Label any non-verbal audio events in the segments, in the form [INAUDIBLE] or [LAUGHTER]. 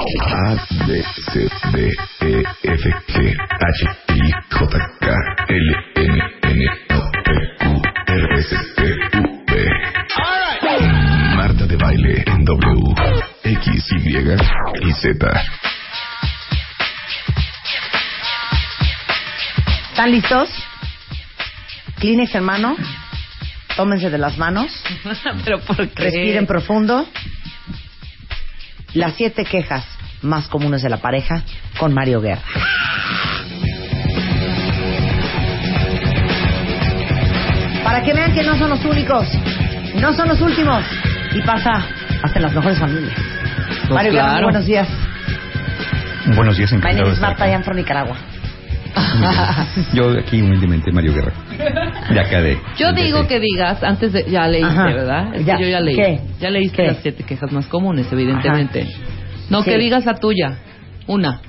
A, B, C, D, E, F, G, H, I, J, K, L, M, N, O, P, Q, R, S, T, U, V. Marta de baile en W, X, Y y Z. ¿Están listos? Kleenex en mano. Tómense de las manos. [LAUGHS] Pero ¿por qué? Respiren profundo. Las siete quejas más comunes de la pareja con Mario Guerra. Para que vean que no son los únicos, no son los últimos. Y pasa hasta en las mejores familias. Pues Mario Guerra, buenos días. Buenos días, My encantado name de is Marta, Nicaragua. Yo aquí humildemente, Mario Guerra. Acá de... Yo digo que digas, antes de... Ya leíste, Ajá. ¿verdad? Es Ya. que yo ya leí. ¿Qué? Ya leíste ¿Qué? las siete quejas más comunes, evidentemente. No, Sí. que digas la tuya. Una.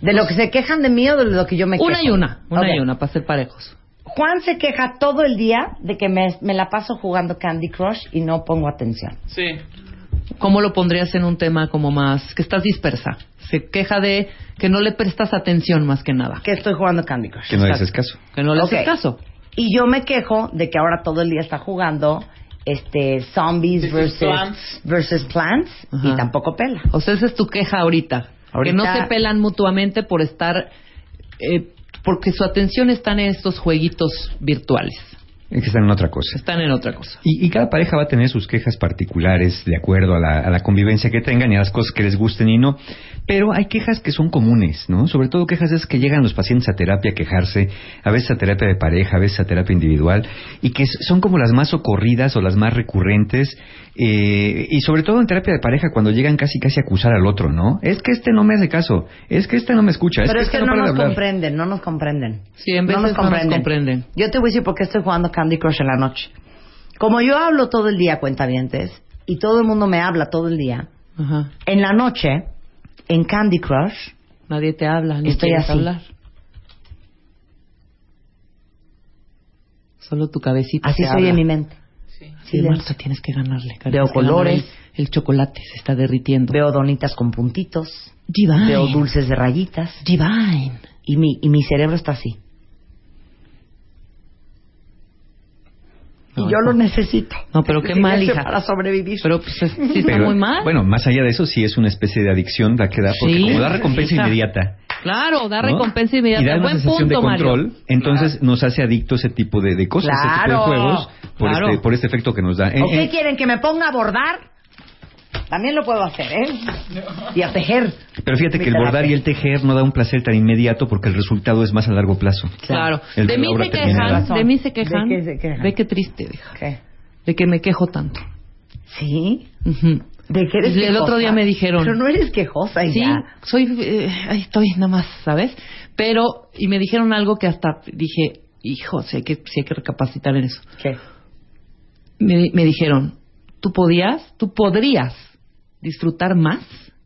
¿De lo que se quejan de mí o de lo que yo me quejo? Una y una. Una y una, para ser parejos. Juan se queja todo el día de que me, me la paso jugando Candy Crush y no pongo atención. Sí. ¿Cómo lo pondrías en un tema como más... que estás dispersa? Se queja de que no le prestas atención más que nada. Que estoy jugando Candy Crush. Que no le haces caso. Que no le haces caso. Y yo me quejo de que ahora todo el día está jugando este zombies versus versus plants, Ajá. y tampoco pela. O sea, esa es tu queja ahorita. Ahorita- Que no se pelan mutuamente por estar... eh, porque su atención está en estos jueguitos virtuales. Es que están en otra cosa. Están en otra cosa. Y, y cada pareja va a tener sus quejas particulares de acuerdo a la, a la convivencia que tengan y a las cosas que les gusten y no. Pero hay quejas que son comunes, ¿no? Sobre todo quejas es que llegan los pacientes a terapia a quejarse, a veces a terapia de pareja, a veces a terapia individual, y que son como las más ocurridas o las más recurrentes, eh, y sobre todo en terapia de pareja cuando llegan casi casi a acusar al otro, ¿no? Es que este no me hace caso, es que este no me escucha, Pero es este que no nos comprenden, no nos comprenden. Sí, en veces no nos comprenden. Yo te voy a decir por qué estoy jugando Candy Crush en la noche. Como yo hablo todo el día, cuentavientes, y todo el mundo me habla todo el día, Ajá. en la noche, en Candy Crush, Nadie te habla, ni Estoy así. hablar. Solo tu cabecita así te soy habla. en mi mente. Sí, Silencio. Marta, tienes que ganarle. Veo que ganarle. colores. El, el chocolate se está derritiendo. Veo donitas con puntitos, Divine. veo dulces de rayitas, Divine. y mi, y mi cerebro está así. No, y yo lo necesito. No, pero qué [LAUGHS] mal, hija. Para sobrevivir. Pero pues es- sí está Pero, muy mal. Bueno, más allá de eso, sí es una especie de adicción la que da, porque Sí. como da recompensa inmediata. claro, da ¿no? recompensa inmediata. Y da una Buen sensación punto, de control, Mario. entonces nos hace adictos ese tipo de, de cosas, ese tipo Claro. de juegos, por, Claro. este, por este efecto que nos da. ¿O Eh, qué eh, quieren? ¿Que me ponga a bordar? También lo puedo hacer, ¿eh? Y a tejer. Pero fíjate que el bordar y el tejer no da un placer tan inmediato porque el resultado es más a largo plazo. Claro. El De mí se quejan, de mí se quejan. ¿De qué se quejan? Ve qué triste, hija. ¿Qué? De que me quejo tanto. ¿Sí? ¿De qué eres El quejosa? otro día me dijeron. Pero no eres quejosa y Sí, ya. soy, eh, ahí estoy nada más, ¿sabes? Pero, y me dijeron algo que hasta dije, hijo, sí hay que, sí hay que recapacitar en eso. ¿Qué? Me, me dijeron, tú podías, tú podrías disfrutar más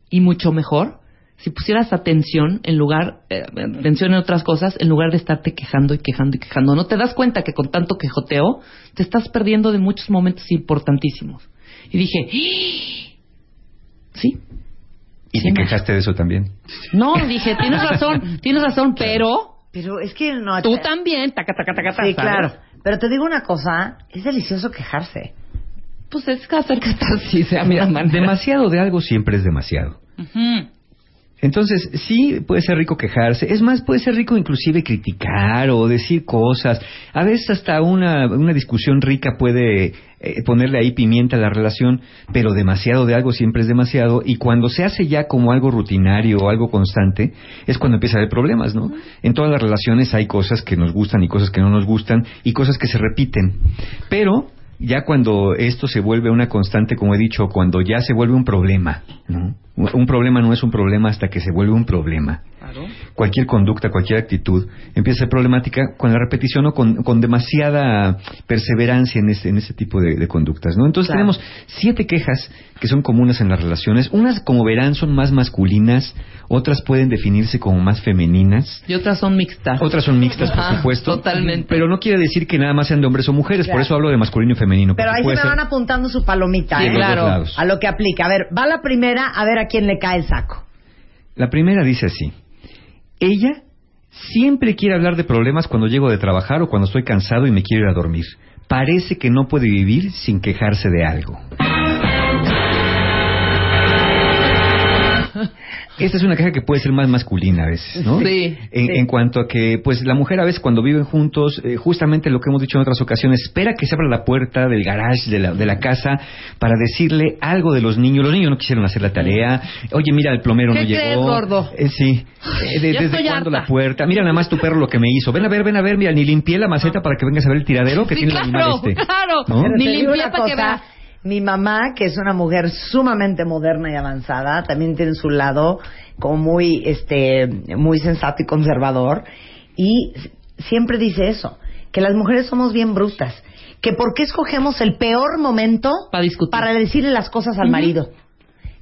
y mucho mejor si pusieras atención en lugar, eh, atención en otras cosas, en lugar de estarte quejando y quejando y quejando. ¿No te das cuenta que con tanto quejoteo te estás perdiendo de muchos momentos importantísimos? Y dije, ¡Ah! sí, Y Sí, te quejaste de eso también. no, dije, tienes razón, tienes razón, pero Pero es que no... tú también, taca, taca, taca, taca, Sí, ¿sabes? claro. Pero te digo una cosa, es delicioso quejarse. Pues es que hacer catarsis, a mi manera. Demasiado de algo siempre es demasiado. Ujú. Entonces, sí, puede ser rico quejarse. Es más, puede ser rico inclusive criticar o decir cosas. A veces hasta una, una discusión rica puede eh, ponerle ahí pimienta a la relación, pero demasiado de algo siempre es demasiado. Y cuando se hace ya como algo rutinario o algo constante, es cuando empieza a haber problemas, ¿no? En todas las relaciones hay cosas que nos gustan y cosas que no nos gustan y cosas que se repiten. Pero ya cuando esto se vuelve una constante, como he dicho, cuando ya se vuelve un problema, ¿no? Un problema no es un problema hasta que se vuelve un problema. Cualquier conducta, cualquier actitud empieza a ser problemática con la repetición o con, con demasiada perseverancia en ese, en ese tipo de, de conductas, ¿no? Entonces Claro. tenemos siete quejas que son comunes en las relaciones. Unas, como verán, son más masculinas, otras pueden definirse como más femeninas. Y otras son mixtas. Otras son mixtas, por Ajá, supuesto. totalmente. Pero no quiere decir que nada más sean de hombres o mujeres, por Claro. eso hablo de masculino y femenino. Pero ahí se me ser- van apuntando su palomita, Sí, ¿eh? de los dos lados. A lo que aplica. A ver, va la primera, a ver a quién le cae el saco. La primera dice así. Ella siempre quiere hablar de problemas cuando llego de trabajar o cuando estoy cansado y me quiero ir a dormir. Parece que no puede vivir sin quejarse de algo. Esta es una queja que puede ser más masculina a veces, ¿no? Sí, En, sí. en cuanto a que, pues, la mujer a veces cuando viven juntos, eh, justamente lo que hemos dicho en otras ocasiones, espera que se abra la puerta del garage de la, de la casa para decirle algo de los niños. Los niños no quisieron hacer la tarea. Oye, mira, el plomero ¿Qué no crees, llegó. gordo? Eh, sí. Eh, de- [LAUGHS] ¿Desde cuándo la puerta? Mira nada más tu perro lo que me hizo. Ven a ver, ven a ver, mira, ni limpié la maceta para que vengas a ver el tiradero que Sí, tiene el animal este. [LAUGHS] claro. ¿No? Pero Ni limpié para que cosa, veas. Mi mamá, que es una mujer sumamente moderna y avanzada, también tiene su lado como muy, este, muy sensato y conservador. Y siempre dice eso, que las mujeres somos bien brutas. Que por qué escogemos el peor momento Para discutir. para decirle las cosas al marido.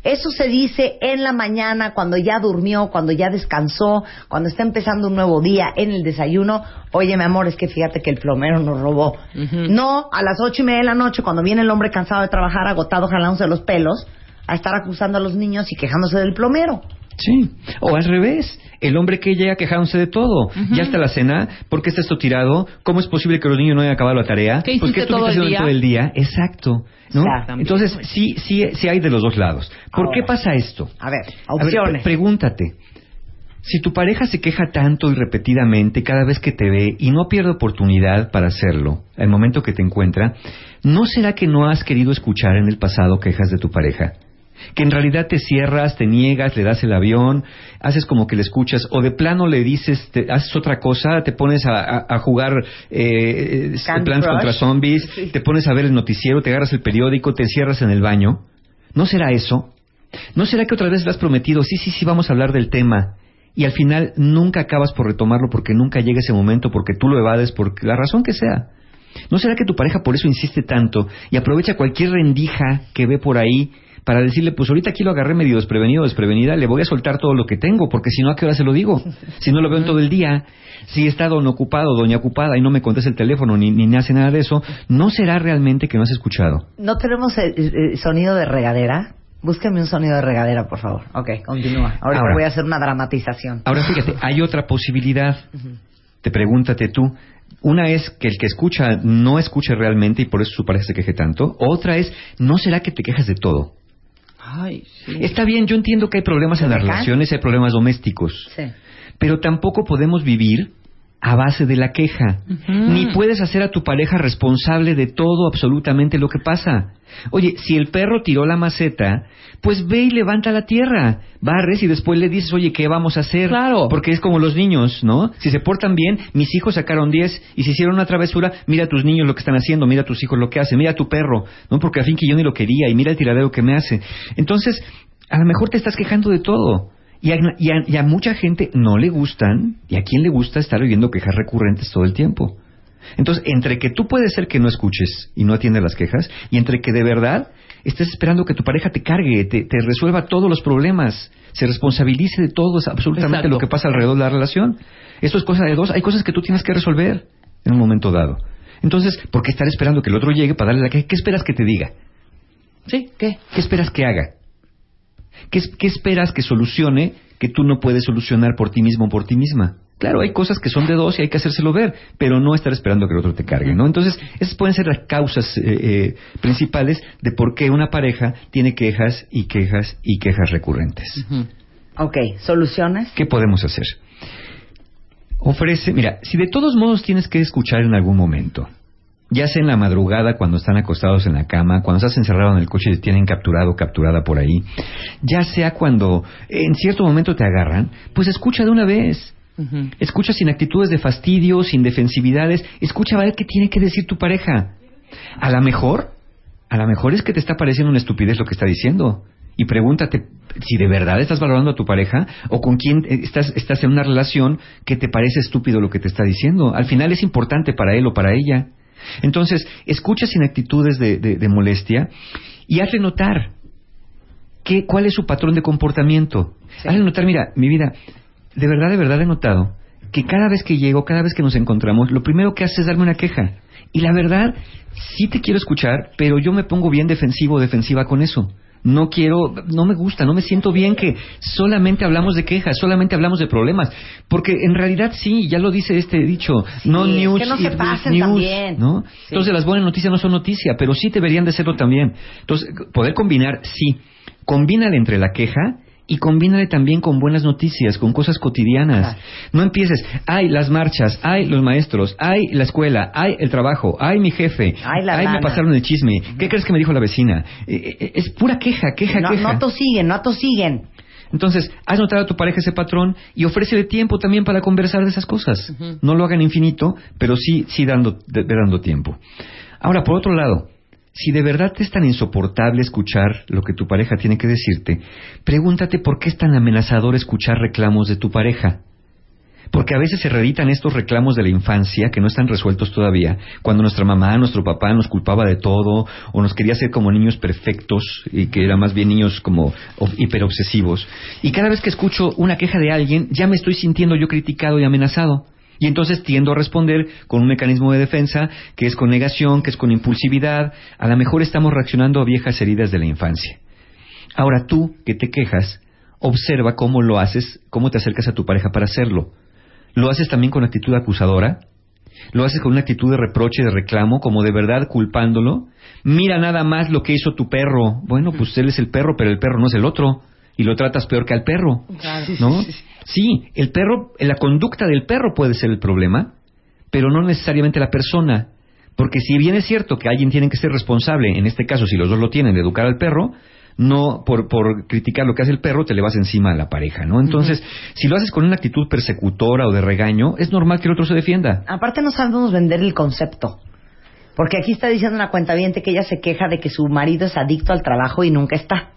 Eso se dice en la mañana, cuando ya durmió, cuando ya descansó, cuando está empezando un nuevo día, en el desayuno. Oye, mi amor, es que fíjate que el plomero nos robó. No a las ocho y media de la noche, cuando viene el hombre cansado de trabajar, agotado, jalándose los pelos, a estar acusando a los niños y quejándose del plomero. Sí, o al revés, el hombre que llega quejándose de todo. Ya está la cena, ¿por qué está esto tirado? ¿Cómo es posible que los niños no hayan acabado la tarea? ¿Qué ¿Por hiciste estuviste todo el día? todo el día? Exacto. ¿no? Exactamente. Entonces, sí, sí, sí hay de los dos lados. ¿Por Ahora. qué pasa esto? A ver, A ver, opciones. pre- pregúntate. Si tu pareja se queja tanto y repetidamente cada vez que te ve y no pierde oportunidad para hacerlo al momento que te encuentra, ¿no será que no has querido escuchar en el pasado quejas de tu pareja? Que en realidad te cierras, te niegas, le das el avión, haces como que le escuchas, o de plano le dices, te, haces otra cosa, te pones a, a- a jugar eh, Plants contra Zombies, Sí. te pones a ver el noticiero, te agarras el periódico, te encierras en el baño. ¿No será eso? ¿No será que otra vez le has prometido, sí, sí, sí, vamos a hablar del tema? Y al final nunca acabas por retomarlo porque nunca llega ese momento, porque tú lo evades, por la razón que sea. ¿No será que tu pareja por eso insiste tanto y aprovecha cualquier rendija que ve por ahí para decirle, pues ahorita aquí lo agarré medio desprevenido, desprevenida, le voy a soltar todo lo que tengo, porque si no, ¿a qué hora se lo digo? [LAUGHS] Si no lo veo en todo el día, si está don ocupado, doña ocupada y no me contesta el teléfono ni, ni hace nada de eso, ¿no será realmente que no has escuchado? ¿No tenemos eh, eh, sonido de regadera? Búsqueme un sonido de regadera, por favor. Ok, continúa. Ahora Ahora. voy a hacer una dramatización. Ahora fíjate, hay otra posibilidad. Te pregúntate tú. Una es que el que escucha no escuche realmente y por eso su pareja se queje tanto. Otra es, ¿no será que te quejas de todo? Ay, sí. Está bien, yo entiendo que hay problemas en las relaciones, hay problemas domésticos. Sí. Pero tampoco podemos vivir a base de la queja. Ni puedes hacer a tu pareja responsable de todo absolutamente lo que pasa. Oye, si el perro tiró la maceta, pues ve y levanta la tierra, barres y después le dices, oye, ¿qué vamos a hacer? Claro. Porque es como los niños, ¿no? Si se portan bien, mis hijos sacaron 10 y si hicieron una travesura, mira a tus niños lo que están haciendo, mira a tus hijos lo que hacen, mira a tu perro, ¿no? Porque a fin que yo ni lo quería y mira el tiradero que me hace. Entonces, a lo mejor te estás quejando de todo. Y a, y a- y a mucha gente no le gustan, y a quién le gusta estar oyendo quejas recurrentes todo el tiempo. Entonces, entre que tú puedes ser que no escuches y no atiendes las quejas, y entre que de verdad estés esperando que tu pareja te cargue, te, te resuelva todos los problemas, se responsabilice de todo, absolutamente Exacto. lo que pasa alrededor de la relación. Esto es cosa de dos, hay cosas que tú tienes que resolver en un momento dado. Entonces, ¿por qué estar esperando que el otro llegue para darle la queja? ¿Qué esperas que te diga? Sí, ¿qué? ¿Qué esperas que haga? ¿Qué, es- qué esperas que solucione que tú no puedes solucionar por ti mismo o por ti misma? Claro, hay cosas que son de dos y hay que hacérselo ver, pero no estar esperando que el otro te cargue, ¿no? Entonces, esas pueden ser las causas eh, eh, principales de por qué una pareja tiene quejas y quejas y quejas recurrentes. Ujú. Ok, ¿soluciones? ¿Qué podemos hacer? Ofrece, mira, si de todos modos tienes que escuchar en algún momento, ya sea en la madrugada cuando están acostados en la cama, cuando estás encerrado en el coche y te tienen capturado o capturada por ahí, ya sea cuando en cierto momento te agarran, pues escucha de una vez. Escucha sin actitudes de fastidio, sin defensividades. Escucha a ver qué tiene que decir tu pareja. A lo mejor, a lo mejor es que te está pareciendo una estupidez lo que está diciendo. Y pregúntate si de verdad estás valorando a tu pareja o con quién estás, estás en una relación que te parece estúpido lo que te está diciendo. Al final es importante para él o para ella. Entonces, escucha sin actitudes de, de- de molestia y hazle notar qué, cuál es su patrón de comportamiento. Sí. Hazle notar, mira, mi vida, de verdad, de verdad he notado que cada vez que llego, cada vez que nos encontramos, lo primero que hace es darme una queja. Y la verdad, sí te quiero escuchar, pero yo me pongo bien defensivo o defensiva con eso. No quiero, no me gusta, no me siento bien que solamente hablamos de quejas, solamente hablamos de problemas, porque en realidad sí, ya lo dice este dicho, no es news, que no se pasen news, también. ¿no? Entonces las buenas noticias no son noticia, pero sí deberían de serlo también. Entonces, poder combinar, sí, combínale entre la queja y combínale también con buenas noticias, con cosas cotidianas. No empieces, ay, las marchas, ay, los maestros, ay, la escuela, ay, el trabajo, ay, mi jefe, Ay, la me pasaron el chisme, ¿qué crees que me dijo la vecina? Eh, eh, es pura queja, queja, No, queja. no tosiguen, no tosiguen. Entonces, haz notar a tu pareja ese patrón y ofrécele tiempo también para conversar de esas cosas. No lo hagan infinito, pero sí, sí dando, de- dando tiempo. Ahora, por otro lado, si de verdad es tan insoportable escuchar lo que tu pareja tiene que decirte, pregúntate por qué es tan amenazador escuchar reclamos de tu pareja. Porque a veces se reeditan estos reclamos de la infancia que no están resueltos todavía, cuando nuestra mamá, nuestro papá nos culpaba de todo, o nos quería hacer como niños perfectos, y que eran más bien niños como hiperobsesivos. Y cada vez que escucho una queja de alguien, ya me estoy sintiendo yo criticado y amenazado. Y entonces tiendo a responder con un mecanismo de defensa que es con negación, que es con impulsividad. A lo mejor estamos reaccionando a viejas heridas de la infancia. Ahora tú, que te quejas, observa cómo lo haces, cómo te acercas a tu pareja para hacerlo. ¿Lo haces también con actitud acusadora? ¿Lo haces con una actitud de reproche, de reclamo, como de verdad culpándolo? Mira nada más lo que hizo tu perro. Bueno, pues él es el perro, pero el perro no es el otro. Y lo tratas peor que al perro. ¿No? Sí, el perro, la conducta del perro puede ser el problema, pero no necesariamente la persona. Porque si bien es cierto que alguien tiene que ser responsable, en este caso si los dos lo tienen, de educar al perro, no por, por criticar lo que hace el perro te le vas encima a la pareja, ¿no? Entonces, si lo haces con una actitud persecutora o de regaño, es normal que el otro se defienda. Aparte no sabemos vender el concepto. Porque aquí está diciendo una cuenta que ella se queja de que su marido es adicto al trabajo y nunca está.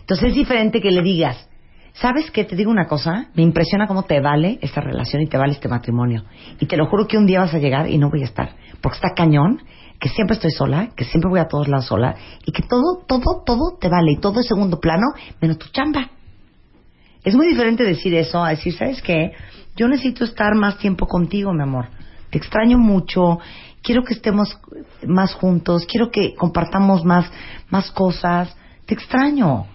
Entonces es diferente que le digas, ¿sabes qué? Te digo una cosa, me impresiona cómo te vale esta relación y te vale este matrimonio. Y te lo juro que un día vas a llegar y no voy a estar. Porque está cañón, que siempre estoy sola, que siempre voy a todos lados sola, y que todo, todo, todo te vale, y todo es segundo plano, menos tu chamba. Es muy diferente decir eso a decir, ¿sabes qué? Yo necesito estar más tiempo contigo, mi amor. Te extraño mucho. Quiero que estemos más juntos. Quiero que compartamos más, más cosas. Te extraño.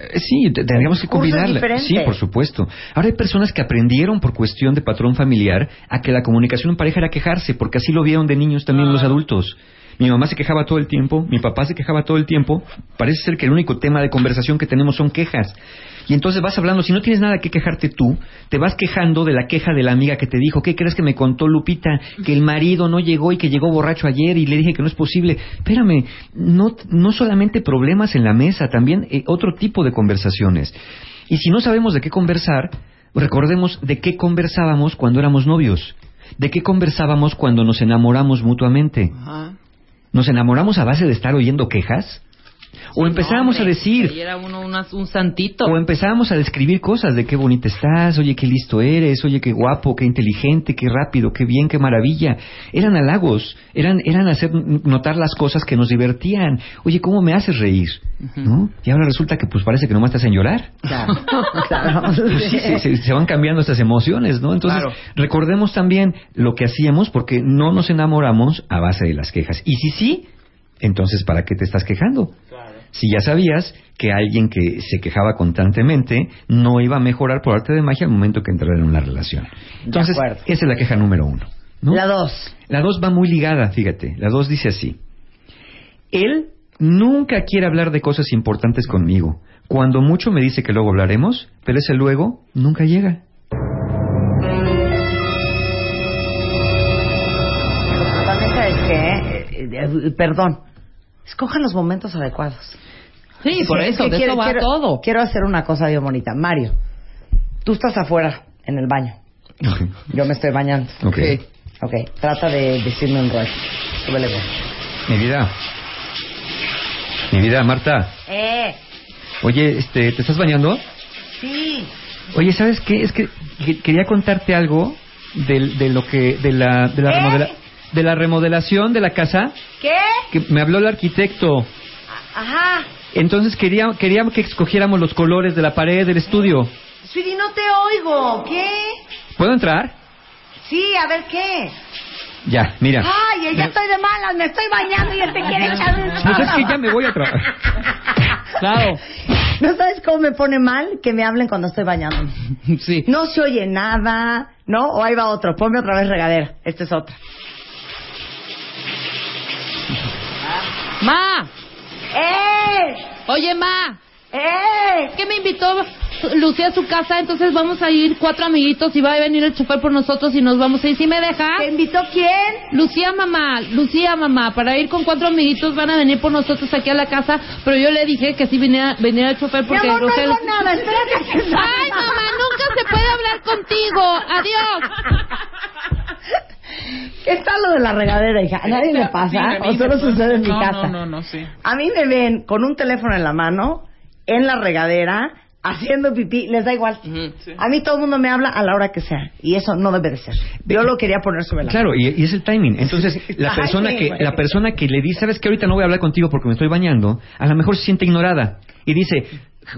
Eh, Sí, te- tendríamos que combinarla. Sí, por supuesto. Ahora hay personas que aprendieron por cuestión de patrón familiar a que la comunicación en pareja era quejarse, porque así lo vieron de niños también los adultos. Mi mamá se quejaba todo el tiempo, mi papá se quejaba todo el tiempo. Parece ser que el único tema de conversación que tenemos son quejas. Y entonces vas hablando, si no tienes nada que quejarte tú, te vas quejando de la queja de la amiga que te dijo, ¿qué crees que me contó Lupita? Que el marido no llegó y que llegó borracho ayer y le dije que no es posible. Espérame, no, no solamente problemas en la mesa, también eh, otro tipo de conversaciones. Y si no sabemos de qué conversar, recordemos de qué conversábamos cuando éramos novios, de qué conversábamos cuando nos enamoramos mutuamente. ¿Nos enamoramos a base de estar oyendo quejas? ¿O empezábamos a decir, era uno una- un santito. o empezábamos a describir cosas de qué bonita estás, oye, qué listo eres, oye, qué guapo, qué inteligente, qué rápido, qué bien, qué maravilla. Eran halagos, eran, eran hacer notar las cosas que nos divertían. Oye, ¿cómo me haces reír? ¿No? Y ahora resulta que pues parece que nomás te hacen llorar. Claro, claro. [LAUGHS] Pues sí, se, se- se van cambiando estas emociones, ¿no? Entonces, Claro. recordemos también lo que hacíamos porque no nos enamoramos a base de las quejas. Y si sí, entonces, ¿para qué te estás quejando? Si ya sabías que alguien que se quejaba constantemente no iba a mejorar por arte de magia al momento que entrara en una relación. Entonces, esa es la queja número uno. ¿no? La dos. La dos va muy ligada, fíjate. La dos dice así. Él nunca quiere hablar de cosas importantes conmigo. Cuando mucho me dice que luego hablaremos, pero ese luego nunca llega. Qué, Eh, eh, perdón, escojan los momentos adecuados. Sí, por Es eso, de quiero- eso va quiero- todo. Quiero hacer una cosa bien bonita. Mario, tú estás afuera, en el baño. [LAUGHS] Yo me estoy bañando. Ok. Ok, trata de decirme un rollo. Súbele. Mi vida. Mi vida, Marta. ¡Eh! Oye, este, ¿te estás bañando? Sí. Oye, ¿sabes qué? Es que que- quería contarte algo del- de, lo que de la de la, ¿Eh? remodela- de la remodelación de la casa ¿Qué? que me habló el arquitecto. Ajá. Entonces quería quería que escogiéramos los colores de la pared del estudio. Sweetie, no te oigo. ¿Qué? ¿Puedo entrar? Sí, a ver qué. Ya, mira. Ay, ya estoy de malas, me estoy bañando y él te quiere echar un Pues es que ya me voy a trabajar. [LAUGHS] Claro. ¿No sabes cómo me pone mal que me hablen cuando estoy bañándome? Sí. No se oye nada, ¿no? O ahí va otro, ponme otra vez regadera. Esta es otra. Ma, ¡Eh! oye, ma, ¡Eh! que me invitó Lucía a su casa, entonces vamos a ir cuatro amiguitos y va a venir el chofer por nosotros y nos vamos a ir. ¿Sí me deja? ¿Te invitó quién? Lucía mamá, Lucía mamá, para ir con cuatro amiguitos van a venir por nosotros aquí a la casa, pero yo le dije que sí viniera, viniera el chofer Mi porque amor, no hago nada, espérate que. Ay mamá, nunca se puede hablar contigo. Adiós. [LAUGHS] ¿Qué tal lo de la regadera, hija? ¿A nadie le pasa? Sí, ¿O solo me pasa. sucede en mi No, casa? No, no, no, sí. A mí me ven con un teléfono en la mano, en la regadera, haciendo pipí, les da igual. sí. A mí todo el mundo me habla a la hora que sea. Y eso no debe de ser. Yo lo quería poner sobre la Claro, y, y es el timing. Entonces, la Ay, persona sí, que güey. la persona que le dice, sabes que ahorita no voy a hablar contigo porque me estoy bañando, a lo mejor se siente ignorada y dice,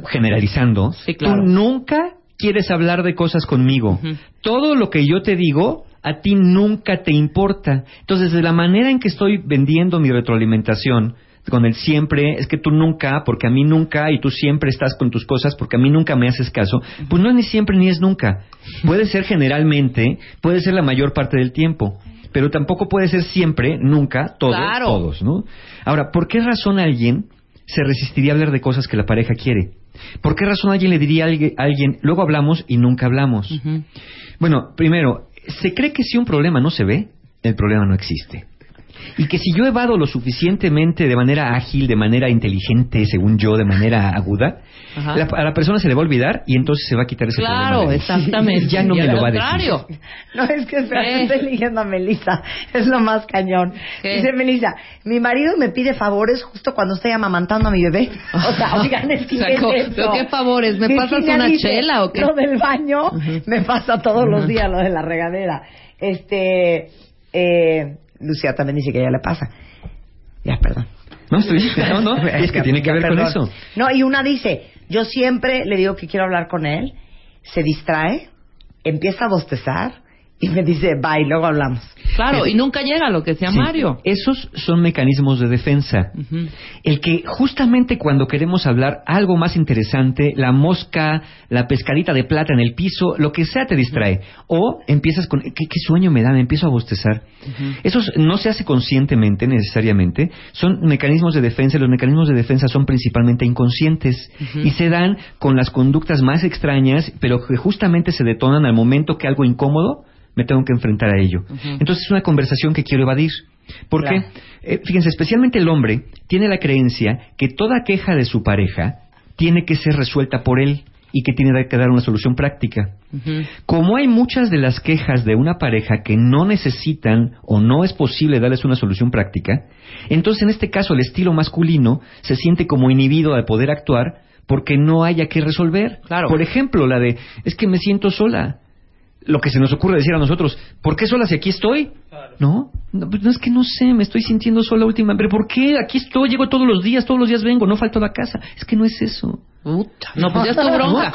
generalizando, Sí, claro. tú nunca quieres hablar de cosas conmigo. Todo lo que yo te digo a ti nunca te importa. Entonces, de la manera en que estoy vendiendo mi retroalimentación con el siempre, es que tú nunca, porque a mí nunca, y tú siempre estás con tus cosas, porque a mí nunca me haces caso, pues no es ni siempre ni es nunca. Puede ser generalmente, puede ser la mayor parte del tiempo, pero tampoco puede ser siempre, nunca, todos, Claro. todos, ¿no? Ahora, ¿por qué razón alguien se resistiría a hablar de cosas que la pareja quiere? ¿Por qué razón alguien le diría a alguien, luego hablamos y nunca hablamos? Bueno, primero, se cree que si un problema no se ve, el problema no existe. Y que si yo evado lo suficientemente de manera ágil, de manera inteligente, según yo, de manera aguda, Ajá. la- a la persona se le va a olvidar y entonces se va a quitar ese problema. Claro, de ahí. exactamente. [LAUGHS] Ya no Y me lo va a decir. No, es que ¿Qué? estoy leyendo a Melissa. Es lo más cañón. ¿Qué? Dice Melissa, mi marido me pide favores justo cuando estoy amamantando a mi bebé. [LAUGHS] O sea, oigan, es que O sea, ¿qué es co- eso? ¿pero qué favores? ¿Me pasas Virginia una dice, chela o qué? Lo del baño me pasa todos los días, lo de la regadera. Este, eh, Lucía también dice que ya le pasa. Ya, perdón. No, estoy, no, no, [LAUGHS] es que tiene que ver con eso. No, y una dice, yo siempre le digo que quiero hablar con él, se distrae, empieza a bostezar y me dice, bye, luego hablamos. Claro, y nunca llega lo que decía Sí, Mario. Esos son mecanismos de defensa. El que justamente cuando queremos hablar algo más interesante, la mosca, la pescadita de plata en el piso, lo que sea te distrae. O empiezas con, ¿qué, qué sueño me da? Me empiezo a bostezar. Eso no se hace conscientemente necesariamente. Son mecanismos de defensa. Los mecanismos de defensa son principalmente inconscientes y se dan con las conductas más extrañas, pero que justamente se detonan al momento que algo incómodo me tengo que enfrentar a ello. Entonces es una conversación que quiero evadir. ¿Por qué? Claro. Eh, fíjense, especialmente el hombre tiene la creencia que toda queja de su pareja tiene que ser resuelta por él y que tiene que dar una solución práctica. Como hay muchas de las quejas de una pareja que no necesitan o no es posible darles una solución práctica, entonces en este caso el estilo masculino se siente como inhibido de poder actuar porque no haya que resolver. Claro. Por ejemplo, la de, es que me siento sola. Lo que se nos ocurre decir a nosotros, ¿por qué sola si aquí estoy? ¿No? No, pues no es que no sé, me estoy sintiendo sola última. ¿Pero por qué? Aquí estoy, llego todos los días, todos los días vengo, no falto a la casa. Es que no es eso. Puta, No, pues ya es tu [LAUGHS] bronca.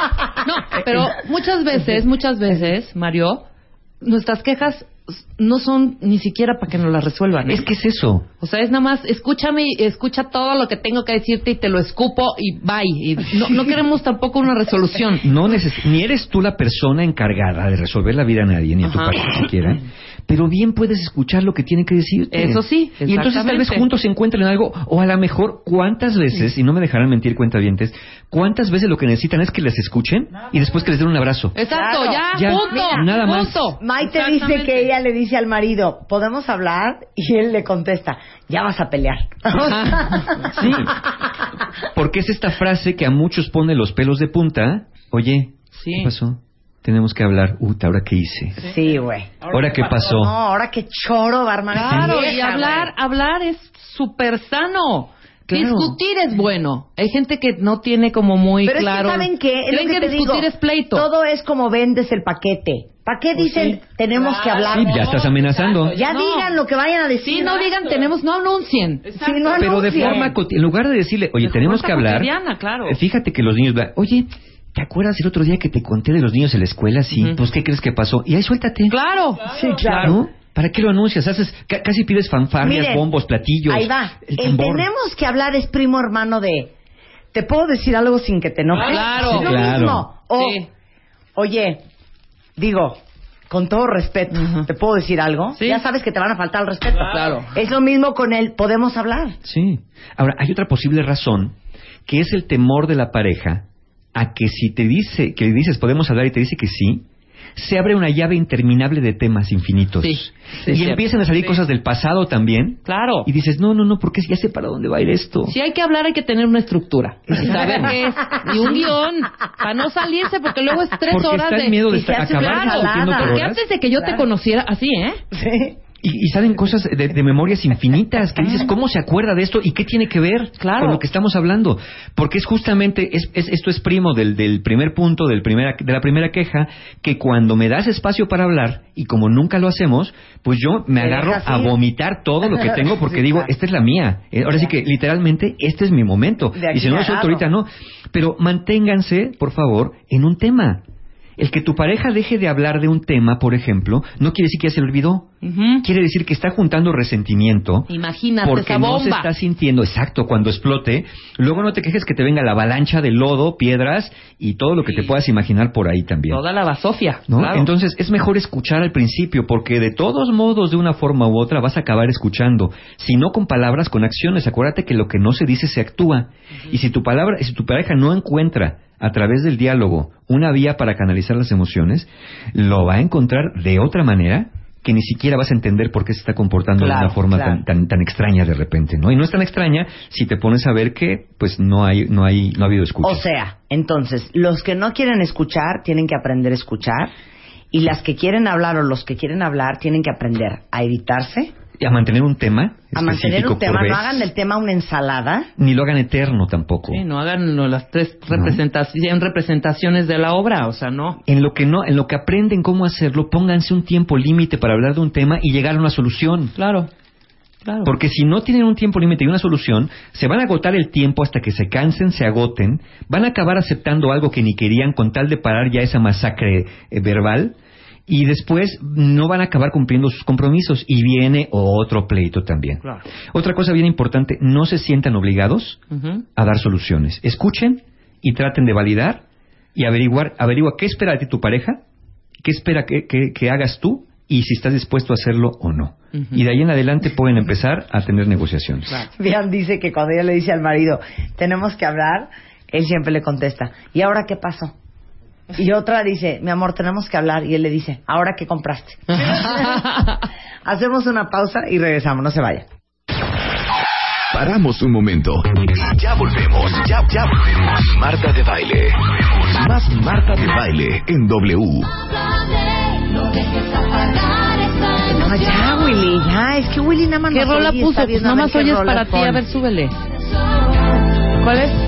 No, pero [LAUGHS] muchas veces, muchas veces, Mario, nuestras quejas no son ni siquiera para que nos las resuelvan. ¿eh? Es que es eso. O sea, es nada más, escúchame, escucha todo lo que tengo que decirte y te lo escupo y bye. Y no, no [LAUGHS] queremos tampoco una resolución. No neces- ni eres tú la persona encargada de resolver la vida a nadie, ni a tu pareja siquiera, [CLEARS THROAT] pero bien puedes escuchar lo que tiene que decirte. Eso sí, Y entonces tal vez juntos se encuentren algo, o a lo mejor cuántas veces, y no me dejarán mentir cuentavientes, cuántas veces lo que necesitan es que les escuchen y después que les den un abrazo. Exacto, Claro. ya, Ya, punto. mira, nada más. punto. Maite dice que ella le dice al marido, ¿podemos hablar? Y él le contesta, ya vas a pelear. Ajá. [LAUGHS] Sí. Porque es esta frase que a muchos pone los pelos de punta. Oye, Sí. ¿qué pasó? Tenemos que hablar. Uta, ¿ahora qué hice? Sí, güey. ¿Ahora qué pasó? No, ahora qué choro esta Claro, y hablar, hablar es súper sano. Claro. Discutir es bueno. Hay gente que no tiene como muy Pero claro. es que ¿saben qué? Es Creen lo que, que, te discutir digo. es pleito. Todo es como vendes el paquete. ¿Para qué dicen tenemos que hablar? Sí, ya estás amenazando. Ya No. digan lo que vayan a decir. Sí, no digan tenemos, no anuncien. Sí, no Pero de forma en lugar de decirle, oye, De tenemos que hablar. claro. eh, Fíjate que los niños, oye, ¿te acuerdas el otro día que te conté de los niños en la escuela? Sí, pues ¿qué crees que pasó? Y ahí suéltate. Claro. Sí, claro. ¿No? ¿Para qué lo anuncias? Haces, ca- casi pides fanfarrias, Miren, bombos, platillos. Ahí va. el El tambor. tenemos que hablar es primo hermano de. ¿Te puedo decir algo sin que te enojes? Claro. Es lo Claro. mismo. O, Sí. Oye, digo, con todo respeto. ¿te puedo decir algo? Sí. Ya sabes que te van a faltar al respeto. Claro. Es lo mismo con él. Podemos hablar. Sí. Ahora, hay otra posible razón, que es el temor de la pareja a que si te dice, que le dices podemos hablar y te dice que sí, se abre una llave interminable de temas infinitos. Sí, sí, y empiezan a salir Sí. cosas del pasado también. Claro. Y dices, no, no, no, porque ya sé para dónde va a ir esto. Si hay que hablar, hay que tener una estructura. [LAUGHS] Y saber qué es. Y un guion. Para no salirse, porque luego es tres Porque horas está el de. miedo de y se estar- hace acabar discutiendo por Porque horas. antes de que yo te Claro. conociera, así, ¿eh? Sí. Y, y salen cosas de, de memorias infinitas que dices, ¿cómo se acuerda de esto? ¿Y qué tiene que ver Claro. con lo que estamos hablando? Porque es justamente, es, es- esto es primo del, del primer punto, del primera, de la primera queja, que cuando me das espacio para hablar, y como nunca lo hacemos, pues yo me agarro a vomitar todo lo que tengo porque [LAUGHS] Sí, digo, claro. esta es la mía. Eh, Ahora sí que literalmente, este es mi momento. Y si no lo suelto ahorita, no. Pero manténganse, por favor, en un tema. El que tu pareja deje de hablar de un tema, por ejemplo, no quiere decir que ya se olvidó. Quiere decir que está juntando resentimiento Imagínate porque esa no se está sintiendo exacto cuando explote. Luego no te quejes que te venga la avalancha de lodo, piedras y todo lo que te puedas imaginar por ahí también. Toda la basofia. ¿no? claro. Entonces es mejor escuchar al principio porque de todos modos, de una forma u otra, vas a acabar escuchando. Si no con palabras, con acciones. Acuérdate que lo que no se dice se actúa. Y si tu palabra, si tu pareja no encuentra a través del diálogo una vía para canalizar las emociones, lo va a encontrar de otra manera que ni siquiera vas a entender por qué se está comportando de una forma claro. tan, tan, tan extraña de repente, ¿no? Y no es tan extraña si te pones a ver que, pues, no hay, no hay, no ha habido escucha. O sea, entonces, los que no quieren escuchar tienen que aprender a escuchar y las que quieren hablar o los que quieren hablar tienen que aprender a evitarse, Y a mantener un tema a mantener un tema, vez. no hagan del tema una ensalada. Ni lo hagan eterno tampoco. Sí, no hagan las tres representaciones, representaciones de la obra, o sea, no. En lo que no, en lo que aprenden cómo hacerlo, pónganse un tiempo límite para hablar de un tema y llegar a una solución. Claro. Claro. Porque si no tienen un tiempo límite y una solución, se van a agotar el tiempo hasta que se cansen, se agoten, van a acabar aceptando algo que ni querían con tal de parar ya esa masacre eh, verbal y después no van a acabar cumpliendo sus compromisos y viene otro pleito también. Claro. Otra cosa bien importante, no se sientan obligados a dar soluciones. Escuchen y traten de validar y averiguar, averigua qué espera de ti tu pareja, qué espera que, que- que hagas tú y si estás dispuesto a hacerlo o no. Y de ahí en adelante pueden empezar a tener negociaciones. Bian dice que cuando ella le dice al marido, tenemos que hablar, él siempre le contesta, ¿y ahora qué pasó? Y otra dice, mi amor, tenemos que hablar. Y él le dice, ¿ahora qué compraste? [LAUGHS] Hacemos una pausa y regresamos, no se vayan. Paramos un momento ya volvemos, ya, ya volvemos. Marta de baile. Más Marta de baile en W. No, ya, Willy, ya, es que Willy nada más ¿Qué rola puso? Pues nada más oyes para ti, a ver, súbele. ¿Cuál es?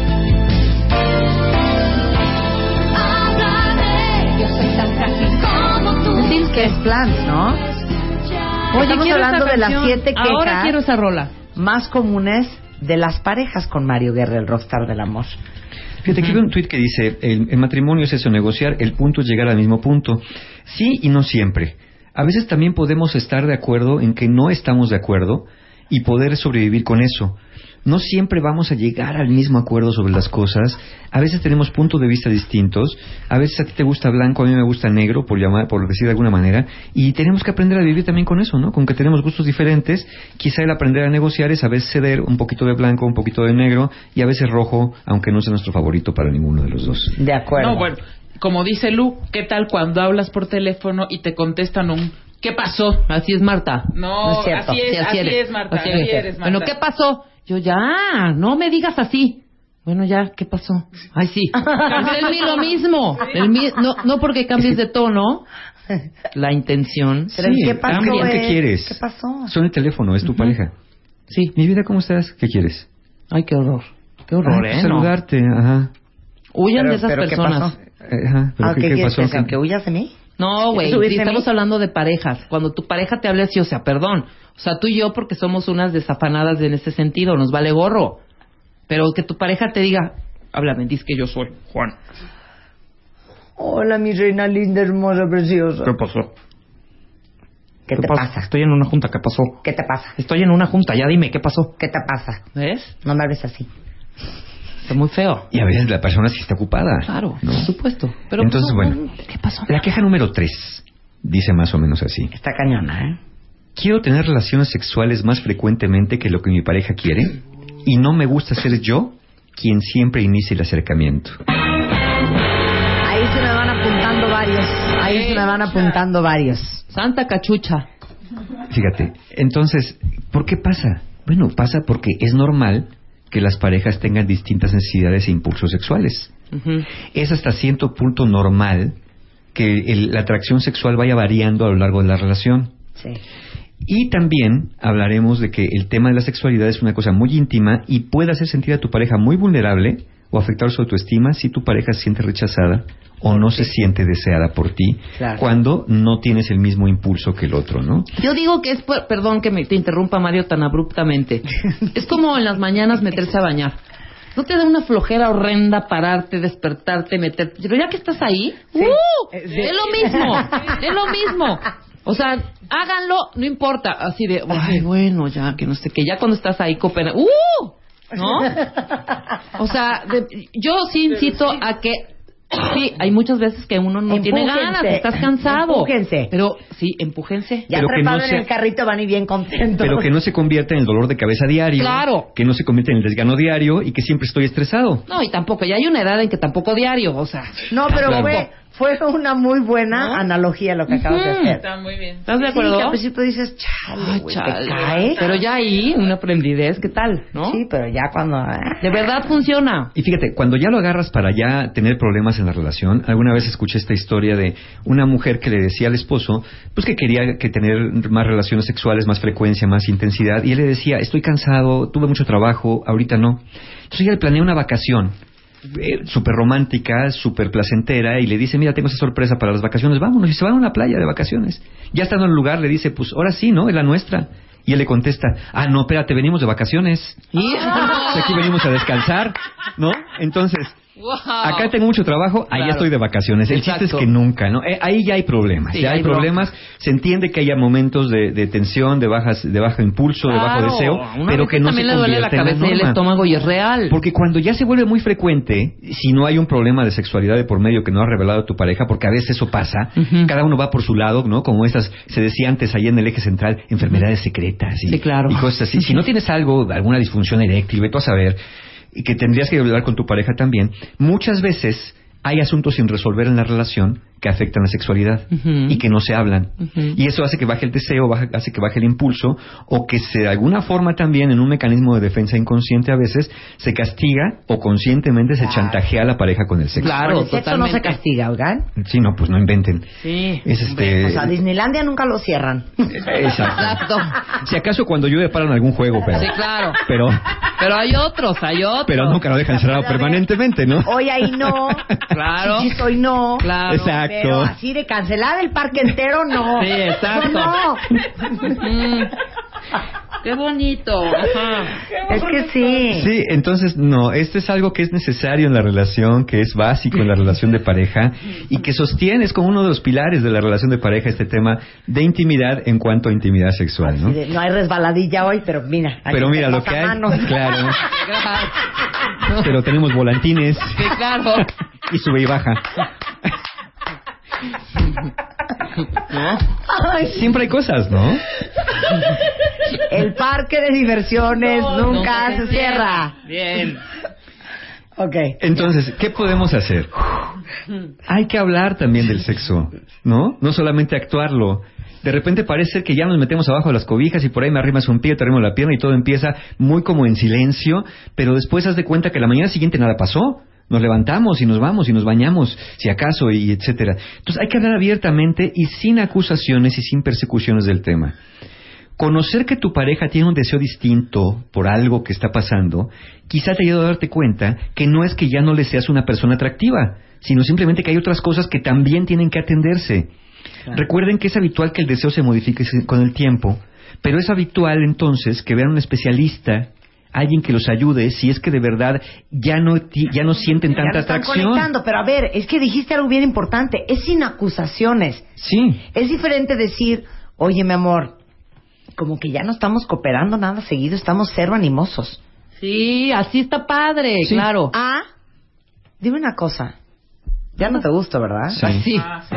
Silk es Plants, ¿no? Oye, Estamos hablando de las siete quejas. Ahora quiero esa rola. Más comunes de las parejas con Mario Guerra, el rockstar del amor. Fíjate, aquí veo un tuit que dice, el, el matrimonio es eso, negociar, el punto es llegar al mismo punto. Sí y no siempre. A veces también podemos estar de acuerdo en que no estamos de acuerdo y poder sobrevivir con eso. No siempre vamos a llegar al mismo acuerdo sobre las cosas. A veces tenemos puntos de vista distintos. A veces a ti te gusta blanco, a mí me gusta negro, por llamar, por decir de alguna manera. Y tenemos que aprender a vivir también con eso, ¿no? Con que tenemos gustos diferentes. Quizá el aprender a negociar es a veces ceder un poquito de blanco, un poquito de negro y a veces rojo, aunque no sea nuestro favorito para ninguno de los dos. De acuerdo. No, bueno, como dice Lu, ¿qué tal cuando hablas por teléfono y te contestan un ¿qué pasó? Así es Marta. No, No es cierto. así es, Sí, así, eres. es, Marta, Así así, eres. eres, Marta. Bueno, ¿qué pasó? Yo ya, no me digas así. Bueno, ya, ¿qué pasó? Ay, sí. [LAUGHS] Mi lo mismo. El mi- no, no porque cambies de tono, la intención. Pero Sí, ¿qué pasó? cambia, ¿qué eh? quieres? ¿Qué pasó? Son el teléfono, es tu pareja. Sí. Mi vida, ¿cómo estás? ¿Qué quieres? Ay, qué horror. Qué horror, Ah, ¿eh? Saludarte, ajá. Huyan Pero- de esas pero ¿qué personas. pasó? Eh, Ajá, pero Ah, ¿qué, ¿qué qué pasó? que? ¿Que huyas de mí? No, güey, estamos hablando de parejas. Cuando tu pareja te habla así, o sea, perdón. O sea, tú y yo porque somos unas desafanadas en ese sentido, nos vale gorro. Pero que tu pareja te diga, háblame, dices que yo soy Juan. Hola, mi reina linda, hermosa, preciosa. pasó? ¿Qué te pasa? Estoy en una junta, ¿qué pasó? ¿Qué te pasa? Estoy en una junta, ya dime, ¿qué pasó? ¿Qué te pasa? ¿Ves? No me hables así. Está muy feo. Y a veces la persona sí está ocupada. Claro, ¿no? por supuesto. Pero Entonces, no, bueno, no, ¿qué pasó? La queja número tres dice más o menos así. Está cañona, ¿eh? Quiero tener relaciones sexuales más frecuentemente que lo que mi pareja quiere y no me gusta ser yo quien siempre inicie el acercamiento. Ahí se me van apuntando varios. Ahí se me van apuntando varios. Santa cachucha. Fíjate, entonces, ¿por qué pasa? Bueno, pasa porque es normal que las parejas tengan distintas necesidades e impulsos sexuales. Es hasta cierto punto normal que el- la atracción sexual vaya variando a lo largo de la relación. Sí. Y también hablaremos de que el tema de la sexualidad es una cosa muy íntima y puede hacer sentir a tu pareja muy vulnerable o afectar su autoestima si tu pareja se siente rechazada o no se siente deseada por ti Claro. cuando no tienes el mismo impulso que el otro, ¿no? Yo digo que es, por- perdón que me te interrumpa Mario tan abruptamente. [LAUGHS] es como en las mañanas meterse a bañar. ¿No te da una flojera horrenda pararte, despertarte, meterte? Pero ya que estás ahí, ¡uh! Eh, sí. Es lo mismo, [LAUGHS] es lo mismo. O sea, háganlo, no importa. Así de, ay, bueno, ya, que no sé qué. Ya cuando estás ahí, coopera, ¡uh! ¿No? O sea, de- yo sí incito a que Sí, hay muchas veces que uno no tiene ganas, estás cansado. Empújense. Pero sí, empújense. Ya Pero que en el carrito van y bien contentos. Pero que no se convierta en el dolor de cabeza diario. Claro. Que no se convierta en el desgano diario y que siempre estoy estresado. No, y tampoco, ya hay una edad en que tampoco diario, o sea. No, pero Claro. fue, fue una muy buena ¿No? analogía lo que acabas de hacer. Está muy bien. ¿Estás de Sí, acuerdo? que al principio dices, chale, güey, te cae. Pero ya ahí, una aprendidez, ¿qué tal? ¿no? Sí, pero ya cuando... ah, De verdad funciona. Y fíjate, cuando ya lo agarras para ya tener problemas en la relación, alguna vez escuché esta historia de una mujer que le decía al esposo, pues que quería que tener más relaciones sexuales, más frecuencia, más intensidad, y él le decía, estoy cansado, tuve mucho trabajo, ahorita no. Entonces ella le planea una vacación eh, súper romántica, súper placentera, y le dice, mira, tengo esa sorpresa para las vacaciones, vámonos, y se van a una playa de vacaciones. Ya estando en el lugar, le dice, pues ahora sí, ¿no? Es la nuestra. Y él le contesta, ah, no, espérate, venimos de vacaciones. Y... [LAUGHS] Aquí venimos a descansar, ¿no? Entonces, Wow. acá tengo mucho trabajo, allá Claro. estoy de vacaciones. El chiste es que nunca, ¿no? Eh, ahí ya hay problemas, Sí, ya hay, hay problemas. Se entiende que haya momentos de, de tensión, de bajas, de bajo impulso, de bajo deseo, una pero que no se también le duele la cabeza y el estómago y es real. Porque cuando ya se vuelve muy frecuente, si no hay un problema de sexualidad de por medio que no ha revelado tu pareja, porque a veces eso pasa, cada uno va por su lado, ¿no? Como esas, se decía antes ahí en el eje central, enfermedades secretas y, Sí, claro. y cosas así. Si no tienes algo, alguna disfunción eréctil, vete a saber, y que tendrías que hablar con tu pareja también, muchas veces hay asuntos sin resolver en la relación que afectan la sexualidad y que no se hablan. Y eso hace que baje el deseo, baja- hace que baje el impulso, o que se, de alguna forma también, en un mecanismo de defensa inconsciente a veces, se castiga o conscientemente se chantajea a la pareja con el sexo. Claro, el sexo no se totalmente. castiga, ¿oigan? Sí, no, pues no inventen. Sí. Es este... O sea, Disneylandia nunca lo cierran. Exacto. [LAUGHS] Exacto. Si acaso cuando llueve paran algún juego, pero... Sí, claro. Pero, Pero hay otros, hay otros. pero nunca lo dejan cerrado permanentemente, ¿no? Hoy ahí no. [LAUGHS] Claro. Sí, hoy no. Claro. Exacto. Pero así de cancelar el parque entero, no. Sí, exacto. No. Mm. Qué bonito. Ajá. Es que sí. Sí, entonces no, esto es algo que es necesario en la relación, que es básico en la relación de pareja y que sostiene, es como uno de los pilares de la relación de pareja este tema de intimidad en cuanto a intimidad sexual, ¿no? De- No hay resbaladilla hoy, pero mira. Pero mira lo que hay, manos. claro, pero tenemos volantines Sí, claro. y sube y baja. ¿No? Ay, Siempre hay cosas, ¿no? el parque de diversiones nunca se cierra. Bien. Ok. Entonces, ¿qué podemos hacer? Hay que hablar también del sexo, ¿no? No solamente actuarlo. De repente parece que ya nos metemos abajo de las cobijas y por ahí me arrimas un pie, te arrimo la pierna y todo empieza muy como en silencio, pero después haz de cuenta que la mañana siguiente nada pasó. Nos levantamos y nos vamos y nos bañamos, si acaso, y etcétera. Entonces hay que hablar abiertamente y sin acusaciones y sin persecuciones del tema. Conocer que tu pareja tiene un deseo distinto por algo que está pasando, quizá te ayude a darte cuenta que no es que ya no le seas una persona atractiva, sino simplemente que hay otras cosas que también tienen que atenderse. Recuerden que es habitual que el deseo se modifique con el tiempo, pero es habitual entonces que vean un especialista, alguien que los ayude, si es que de verdad ya no, ya no sienten Ya tanta no están atracción. conectando, pero a ver, es que dijiste algo bien importante, es sin acusaciones. Sí, Es diferente decir, oye, mi amor, como que ya no estamos cooperando nada seguido, estamos cero animosos. Sí, así está padre, Sí. claro. Ah, dime una cosa. Ya no te gusta, ¿verdad? Sí. Así. Ah, sí.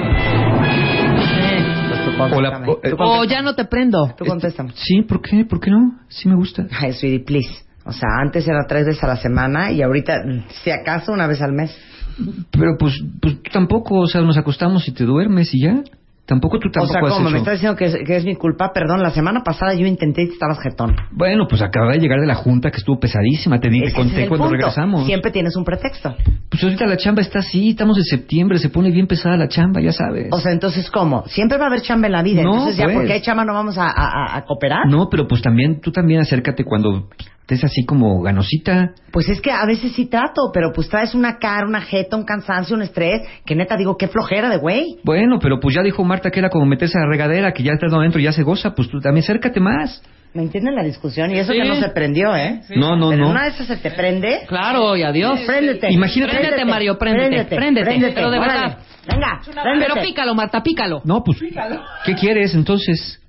O la- contéstame. o- eh, ya no te prendo. Tú contéstame. Sí, ¿por qué? ¿Por qué no? Sí me gusta. Ay, sweetie, please. O sea, antes era tres veces a la semana y ahorita, si acaso, una vez al mes. Pero pues, pues tú tampoco, o sea, nos acostamos y te duermes y ya. Tampoco tú O tampoco sea, has ¿cómo? ¿Me estás diciendo que es, que es mi culpa? Perdón, la semana pasada yo intenté y estabas jetón. Bueno, pues acababa de llegar de la junta que estuvo pesadísima, te, di- te conté cuando punto. regresamos. Siempre tienes un pretexto. Pues ahorita la chamba está así, estamos en septiembre, se pone bien pesada la chamba, ya sabes. O sea, entonces, ¿cómo? Siempre va a haber chamba en la vida. No, entonces, ya pues. porque hay chamba no vamos a, a- a cooperar. no, pero pues también, tú también acércate cuando estés así como ganosita. Pues es que a veces sí trato, pero pues traes una cara, una jeta, un cansancio, un estrés, que neta digo, qué flojera de güey. Bueno, pero pues ya dijo Marta que era como meterse a la regadera, que ya está adentro y ya se goza, pues tú también acércate más. ¿Me entienden la discusión? Y eso Sí. que no se prendió, ¿eh? No, no, Pero no. una de esas se te prende. Claro, y adiós. Préndete. Imagínate- Préndete, Mario, préndete, préndete, pero de órale. verdad. Venga, préndete. Pero pícalo, Marta, pícalo. No, pues, ¿qué quieres entonces?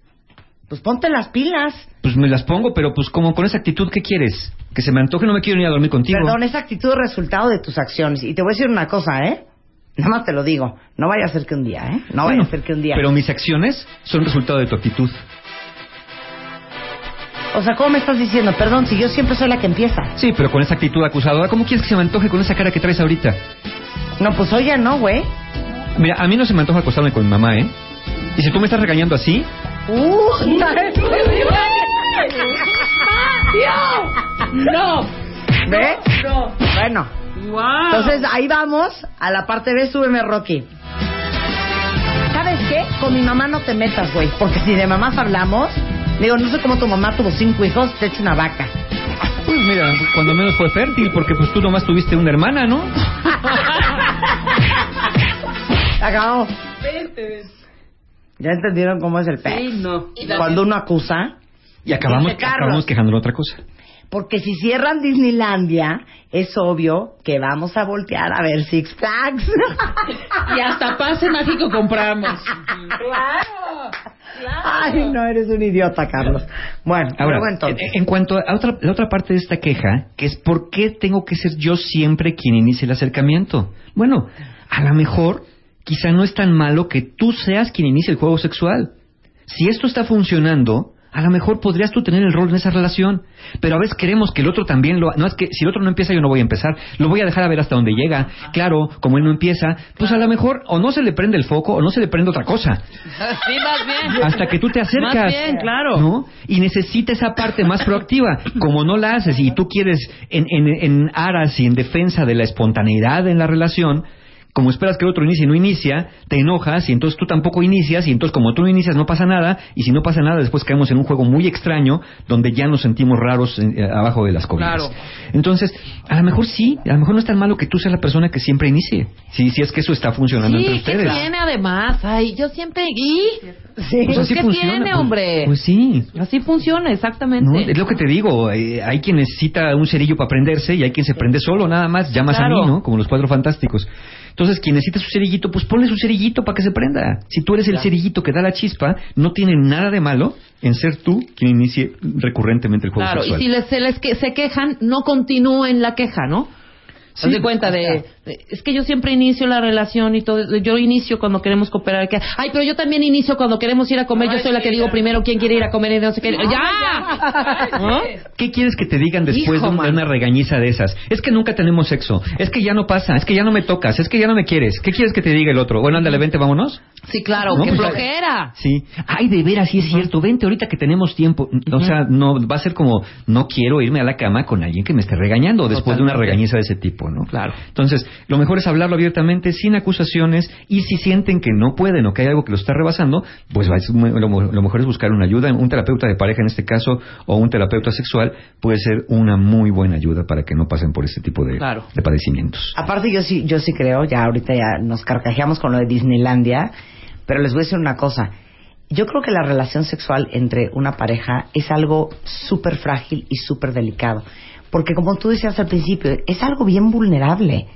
Pues ponte las pilas. Pues me las pongo, pero pues como con esa actitud, ¿qué quieres? Que se me antoje, no me quiero ni a dormir contigo. Perdón, esa actitud es resultado de tus acciones. Y te voy a decir una cosa, ¿eh? Nada más te lo digo. No vaya a ser que un día, ¿eh? No vaya Bueno, a ser que un día. Pero mis acciones son resultado de tu actitud. O sea, ¿cómo me estás diciendo? Perdón, si yo siempre soy la que empieza. Sí, pero con esa actitud acusadora, ¿cómo quieres que se me antoje con esa cara que traes ahorita? No, pues oye, no, güey. Mira, a mí no se me antoja acostarme con mi mamá, ¿eh? Y si tú me estás regañando así, Uh, ¡No! ¿Ves? Bueno, Wow. entonces ahí vamos a la parte B, súbeme Rocky. ¿Sabes qué? Con mi mamá no te metas, güey. Porque si de mamás hablamos, digo, no sé cómo tu mamá tuvo cinco hijos, te echa una vaca. pues mira, cuando menos fue fértil, porque pues tú nomás tuviste una hermana, ¿no? [LAUGHS] Acabó. ¿Ya entendieron cómo es el pez? Sí, no. Cuando uno acusa, Y acabamos, acabamos quejando de otra cosa. porque si cierran Disneylandia, es obvio que vamos a voltear a ver Six Flags. [LAUGHS] Y hasta pase mágico compramos. Ay, no, eres un idiota, Carlos. Bueno, Ahora, luego entonces. en, en cuanto a otra, la otra parte de esta queja, que es ¿por qué tengo que ser yo siempre quien inicie el acercamiento? Bueno, a lo mejor quizá no es tan malo que tú seas quien inicie el juego sexual. Si esto está funcionando, a lo mejor podrías tú tener el rol en esa relación. Pero a veces queremos que el otro también lo... No es que si el otro no empieza, yo no voy a empezar. Lo voy a dejar a ver hasta dónde llega. Claro, como él no empieza, pues a lo mejor o no se le prende el foco o no se le prende otra cosa. [LAUGHS] Sí, más bien. Hasta que tú te acercas. Más bien, claro. ¿no? Y necesita esa parte más proactiva. Como no la haces y tú quieres en, en, en aras y en defensa de la espontaneidad en la relación, como esperas que el otro inicie y no inicia, te enojas y entonces tú tampoco inicias y entonces como tú no inicias no pasa nada y si no pasa nada después caemos en un juego muy extraño donde ya nos sentimos raros eh, abajo de las cobijas. Claro. Entonces, a lo mejor sí, a lo mejor no es tan malo que tú seas la persona que siempre inicie. Si, si es que eso está funcionando entre Sí, ¿qué ustedes. tiene además? Ay, yo siempre... ¿Y? Sí. Pues, ¿qué tiene, pues- hombre? Pues sí. Así funciona, exactamente. No, es lo que te digo, eh, hay quien necesita un cerillo para prenderse y hay quien se prende solo, nada más, llamas Claro. a mí, ¿no? Como los cuatro fantásticos. Entonces, quien necesita su cerillito, pues ponle su cerillito para que se prenda. Si tú eres el cerillito que da la chispa, no tiene nada de malo en ser tú quien inicie recurrentemente el juego Claro, y sexual. si les, se les que, se quejan, no continúen la queja, ¿no? Sí, de cuenta de- es que yo siempre inicio la relación y todo, yo inicio cuando queremos cooperar. que- Ay, pero yo también inicio cuando queremos ir a comer, yo soy la que digo primero quién quiere ir a comer y no sé qué. ¡Ya! ¿No? ¿Qué quieres que te digan después Hijo, de, una regañiza de esas? Es que nunca tenemos sexo, es que ya no pasa, es que ya no me tocas, es que ya no me quieres. ¿Qué quieres que te diga el otro? Bueno, ándale, vente, vámonos. Sí, claro, No, qué pues, flojera. Sí. Ay, de veras, sí es cierto. Vente ahorita que tenemos tiempo. O sea, no va a ser como no quiero irme a la cama con alguien que me esté regañando después de una regañiza de ese tipo, ¿no? Claro. Entonces, lo mejor es hablarlo abiertamente, sin acusaciones, y si sienten que no pueden o que hay algo que lo está rebasando, pues va- es muy- lo, lo mejor es buscar una ayuda. Un terapeuta de pareja en este caso, o un terapeuta sexual, puede ser una muy buena ayuda para que no pasen por este tipo de, Claro. de padecimientos. Aparte yo sí, yo sí creo, ya ahorita ya nos carcajeamos con lo de Disneylandia, pero les voy a decir una cosa. Yo creo que la relación sexual entre una pareja es algo súper frágil y súper delicado. Porque como tú decías al principio, es algo bien vulnerable.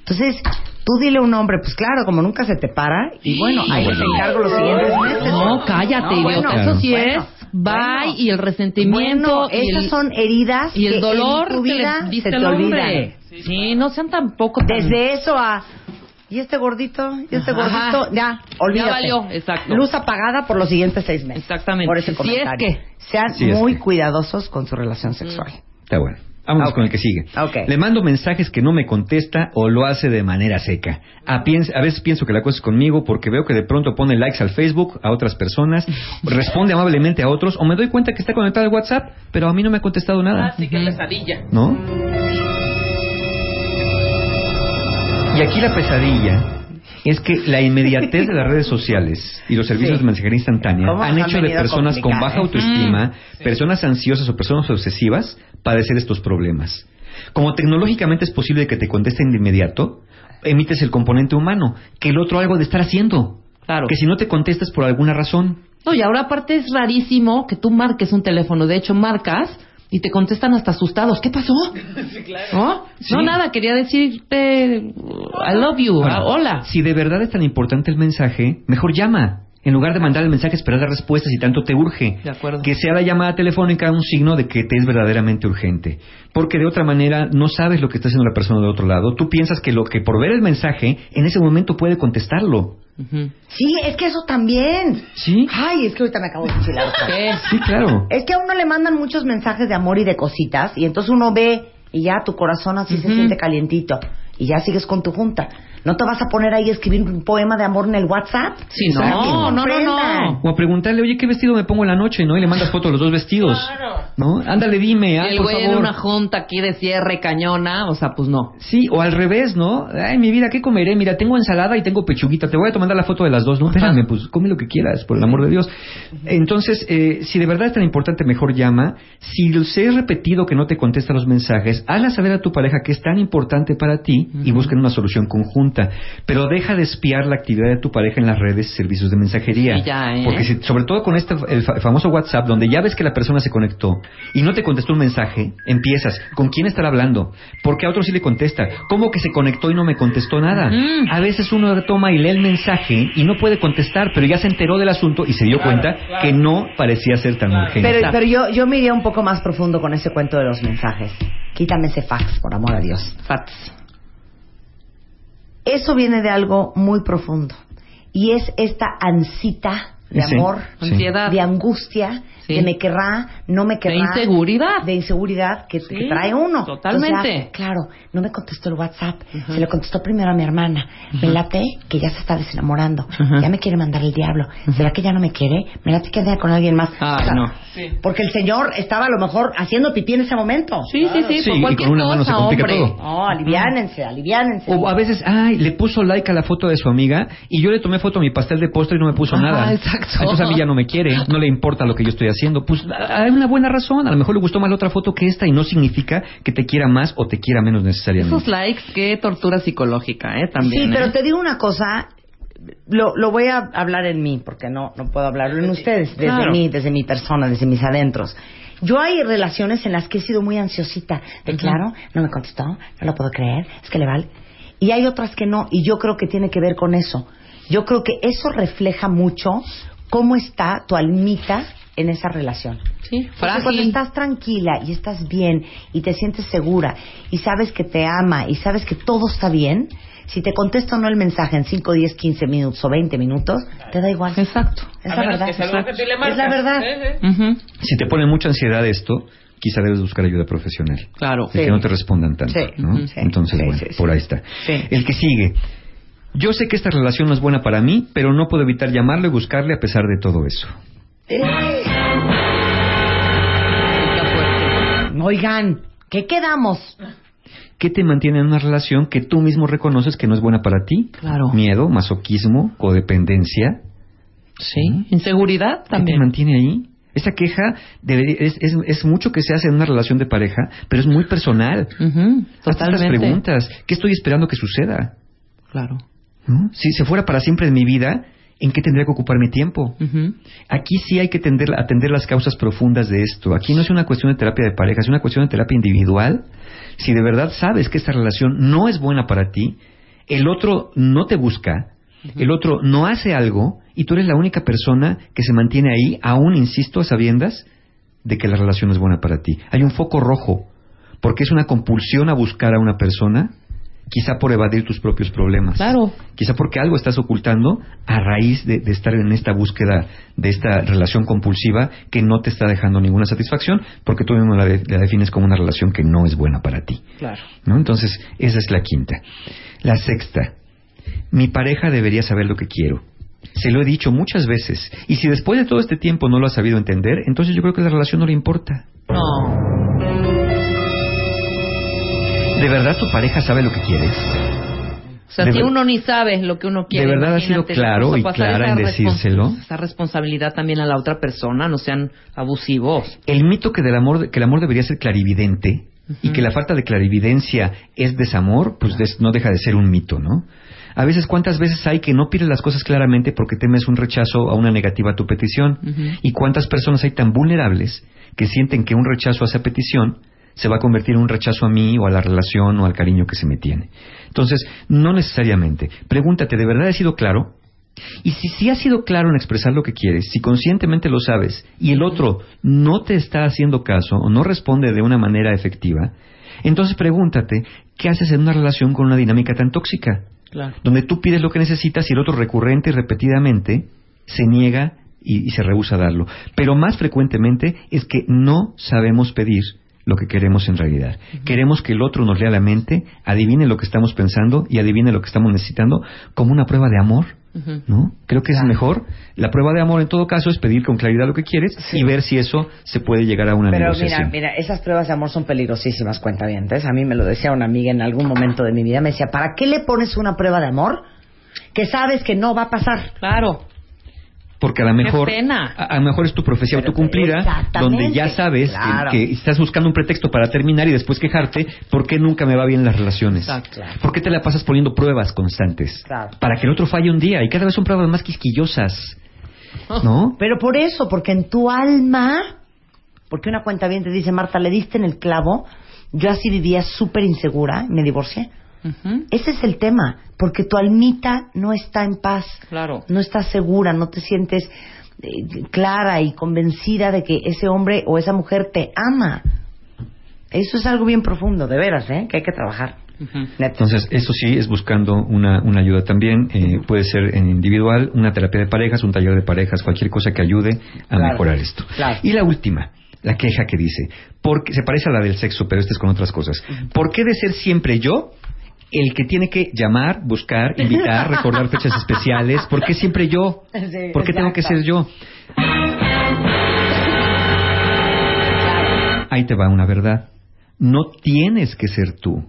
Entonces, Tú dile un nombre, pues claro, como nunca se te para, y bueno, ahí te encargo los siguientes meses. No, cállate, No, idiota. bueno, Eso sí bueno, es. Bye bueno. y el resentimiento. Bueno, y esas el- son heridas y el que dolor en tu que vida le diste se al te hombre. olvidan. Sí, no sean tampoco tan... Desde eso a y este gordito, y este Ajá. gordito, ya, olvídate. Ya valió, exacto. Luz apagada por los siguientes seis meses. Exactamente. Por ese Si es comentario. que- Sean Si es muy que. cuidadosos con su relación sexual. Está bueno. Vámonos Ok. con el que sigue. Le mando mensajes que no me contesta o lo hace de manera seca. A, a veces pienso que la cosa es conmigo porque veo que de pronto pone likes al Facebook a otras personas, [LAUGHS] responde amablemente a otros o me doy cuenta que está conectado al WhatsApp, pero a mí no me ha contestado nada. Así que pesadilla. ¿No? Y aquí la pesadilla es que la inmediatez de las redes [LAUGHS] sociales y los servicios Sí. de mensajería instantánea ¿Cómo han hecho de personas con baja eh? autoestima, personas ansiosas o personas obsesivas padecer estos problemas. Como tecnológicamente es posible que te contesten de inmediato, emites el componente humano, que el otro algo de estar haciendo. Claro. Que si no te contestas por alguna razón, No, y ahora aparte es rarísimo que tú marques un teléfono. De hecho, marcas y te contestan hasta asustados. ¿Qué pasó? [LAUGHS] ¿No? Sí. No, nada. Quería decirte I love you. Ahora, hola. Si de verdad es tan importante el mensaje, mejor llama. En lugar de mandar el mensaje, esperar la respuesta si tanto te urge. De acuerdo. Que sea la llamada telefónica un signo de que te es verdaderamente urgente. Porque de otra manera no sabes lo que está haciendo la persona del otro lado. Tú piensas que lo que por ver el mensaje, en ese momento puede contestarlo. Sí, es que eso también. ¿Sí? Ay, es que ahorita me acabo de enchilar. Sí, claro. Es que a uno le mandan muchos mensajes de amor y de cositas y entonces uno ve y ya tu corazón así se siente calientito y ya sigues con tu junta. No te vas a poner ahí a escribir un poema de amor en el WhatsApp. Sí, no, no, no, no. O a preguntarle, oye, ¿qué vestido me pongo en la noche? ¿No? Y le mandas foto de los dos vestidos. ¿No? Ándale, dime, ah, Y el por güey en una junta aquí de cierre cañona. O sea, pues no. Sí, o al revés, ¿no? Ay, mi vida, ¿qué comeré? Mira, tengo ensalada y tengo pechuguita. Te voy a tomar la foto de las dos. No, espérame, pues come lo que quieras, por el amor de Dios. Entonces, eh, si de verdad es tan importante, mejor llama. Si se es repetido que no te contesta los mensajes, hazla saber a tu pareja que es tan importante para ti y busquen una solución conjunta. Pero deja de espiar la actividad de tu pareja en las redes y servicios de mensajería. Sí, ya, ¿eh? Porque si- sobre todo con este el fa- famoso WhatsApp, donde ya ves que la persona se conectó y no te contestó un mensaje, empiezas, ¿con quién estar hablando? Porque a otro sí le contesta. ¿Cómo que se conectó y no me contestó nada? Mm. A veces uno toma y lee el mensaje y no puede contestar, pero ya se enteró del asunto y se dio cuenta que no parecía ser tan urgente. Pero, pero yo, yo me iría un poco más profundo con ese cuento de los mensajes. Quítame ese fax, por amor a Dios. Fats. Eso viene de algo muy profundo. Y es esta ansita de Sí, amor, sí. Ansiedad. de angustia, Sí. de me querrá, no me querrá. De inseguridad. De inseguridad que, Sí, que trae uno. totalmente. Entonces, ah, claro, no me contestó el WhatsApp. Se le contestó primero a mi hermana. Me late que ya se está desenamorando. Ya me quiere mandar el diablo. ¿Será que ya no me quiere? Me late que anda con alguien más. O sea, no. Porque el señor estaba a lo mejor haciendo pipí en ese momento. Sí, sí, sí. Sí, por y con una mano cosa, se complica hombre. todo. No, aliviánense, aliviánense. O a veces, ay, le puso like a la foto de su amiga y yo le tomé foto a mi pastel de postre y no me puso Ajá, nada. exacto. Entonces a mí ya no me quiere, no le importa lo que yo estoy haciendo. Pues a- hay una buena razón, a lo mejor le gustó más la otra foto que esta y no significa que te quiera más o te quiera menos necesariamente. Esos likes, qué tortura psicológica, ¿eh? También. Sí, ¿eh? pero te digo una cosa, lo, lo voy a hablar en mí, porque no, no puedo hablarlo en ustedes, desde Claro. mí, desde mi persona, desde mis adentros. Yo hay relaciones en las que he sido muy ansiosita, de claro, no me contestó, no lo puedo creer, es que le vale. Y hay otras que no, y yo creo que tiene que ver con eso. Yo creo que eso refleja mucho cómo está tu almita en esa relación. Sí, Porque cuando frágil. estás tranquila y estás bien y te sientes segura y sabes que te ama y sabes que todo está bien, si te contesta o no el mensaje en 5, 10, 15 minutos o 20 minutos, te da igual. Exacto. Es la verdad. Es la verdad. Si te pone mucha ansiedad esto, quizá debes buscar ayuda profesional. Claro. De Sí. que no te respondan tanto. Sí. ¿no? Ujú. Sí. Entonces, Sí, bueno, sí, sí. por ahí está. Sí. El que sigue. Yo sé que esta relación no es buena para mí, pero no puedo evitar llamarle y buscarle a pesar de todo eso. Oigan, ¿qué quedamos? ¿Qué te mantiene en una relación que tú mismo reconoces que no es buena para ti? Claro. Miedo, masoquismo, codependencia. Sí. Inseguridad ¿Qué te también. mantiene ahí? Esa queja debería- es, es, es mucho que se hace en una relación de pareja, pero es muy personal. Hazte estas Totalmente. preguntas. ¿Qué estoy esperando que suceda? Claro. ¿No? Si se fuera para siempre en mi vida, ¿en qué tendría que ocupar mi tiempo? Aquí sí hay que atender, atender las causas profundas de esto. Aquí no es una cuestión de terapia de pareja, es una cuestión de terapia individual. Si de verdad sabes que esta relación no es buena para ti, el otro no te busca, el otro no hace algo y tú eres la única persona que se mantiene ahí, aún, insisto, a sabiendas de que la relación es buena para ti. Hay un foco rojo, porque es una compulsión a buscar a una persona, quizá por evadir tus propios problemas. Claro. Quizá porque algo estás ocultando a raíz de, de estar en esta búsqueda de esta relación compulsiva que no te está dejando ninguna satisfacción, porque tú mismo la, de- la defines como una relación que no es buena para ti. Claro. ¿no? Entonces, esa es la quinta. La sexta, mi pareja debería saber lo que quiero. Se lo he dicho muchas veces. Y si después de todo este tiempo no lo ha sabido entender, entonces yo creo que la relación no le importa. No. ¿De verdad tu pareja sabe lo que quieres? O sea, De si uno ni sabe lo que uno quiere. ¿De verdad has sido claro y clara en decírselo? Esa responsabilidad también a la otra persona, no sean abusivos. El mito que, del amor, que el amor debería ser clarividente y que la falta de clarividencia es desamor, pues des- no deja de ser un mito, ¿no? A veces, ¿cuántas veces hay que no pides las cosas claramente porque temes un rechazo o una negativa a tu petición? ¿Y cuántas personas hay tan vulnerables que sienten que un rechazo a esa petición se va a convertir en un rechazo a mí o a la relación o al cariño que se me tiene? Entonces, no necesariamente. Pregúntate, ¿de verdad he sido claro? Y si sí has sido claro en expresar lo que quieres, si conscientemente lo sabes y el otro no te está haciendo caso o no responde de una manera efectiva, entonces pregúntate, ¿qué haces en una relación con una dinámica tan tóxica? Claro. Donde tú pides lo que necesitas y el otro recurrente y repetidamente se niega y, y se rehúsa a darlo. Pero más frecuentemente es que no sabemos pedir lo que queremos en realidad. Queremos que el otro nos lea la mente, adivine lo que estamos pensando y adivine lo que estamos necesitando como una prueba de amor. ¿No? Creo que es mejor. La prueba de amor en todo caso es pedir con claridad lo que quieres y ver si eso se puede llegar a una Pero mira, negociación. mira, esas pruebas de amor son peligrosísimas, cuentavientes. A mí me lo decía una amiga en algún momento de mi vida. Me decía, ¿para qué le pones una prueba de amor que sabes que no va a pasar? Claro. Porque a lo mejor, a, lo mejor es tu profecía autocumplida, donde ya sabes que- estás buscando un pretexto para terminar y después quejarte, ¿por qué nunca me va bien las relaciones? Exacto. Claro. ¿Por qué te la pasas poniendo pruebas constantes? Claro. Para que el otro falle un día y cada vez son pruebas más quisquillosas, [LAUGHS] ¿no? Pero por eso, porque en tu alma, porque una cuenta bien te dice, Marta, le diste en el clavo, yo así vivía súper insegura, me divorcié. Ese es el tema, porque tu almita no está en paz, Claro. no estás segura, no te sientes eh, clara y convencida de que ese hombre o esa mujer te ama. Eso es algo bien profundo, de veras, ¿eh? Que hay que trabajar. Entonces, eso sí es buscando una, una ayuda también. eh, puede ser en individual, una terapia de parejas, un taller de parejas, cualquier cosa que ayude a Claro, mejorar esto. claro. Y la última, la queja que dice, porque se parece a la del sexo, pero esta es con otras cosas. ¿Por qué de ser siempre yo el que tiene que llamar, buscar, invitar, [LAUGHS] recordar fechas especiales? ¿Por qué siempre yo? Sí, ¿Por qué tengo que ser yo? Ahí te va una verdad. No tienes que ser tú.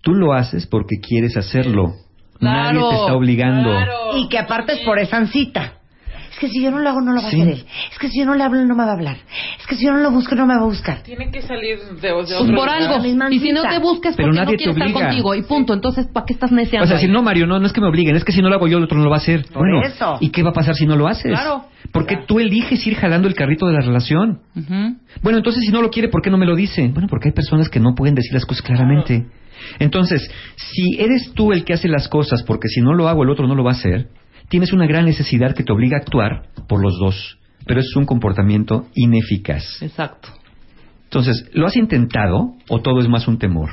Tú lo haces porque quieres hacerlo. Nadie te está obligando. claro. Y que aparte es por esa ansita. Es que si yo no lo hago, no lo va Sí. a hacer él. Es que si yo no le hablo, él no me va a hablar. Es que si yo no lo busco, no me va a buscar. Tiene que salir de, de Pues otro por algo. Y si no te buscas, Pero porque nadie no te quiere estar obliga. contigo. Y punto. Entonces, ¿para qué estás neceando? O sea, si no, Mario, no, no es que me obliguen, es que si no lo hago yo, el otro no lo va a hacer. Por bueno, eso. ¿y qué va a pasar si no lo haces? Claro. Porque tú eliges ir jalando el carrito de la relación. Bueno, entonces si no lo quiere, ¿por qué no me lo dice? Bueno, porque hay personas que no pueden decir las cosas claramente. Entonces, si eres tú el que hace las cosas, porque si no lo hago, el otro no lo va a hacer, tienes una gran necesidad que te obliga a actuar por los dos. Pero es un comportamiento ineficaz. Exacto. Entonces, ¿lo has intentado o todo es más un temor?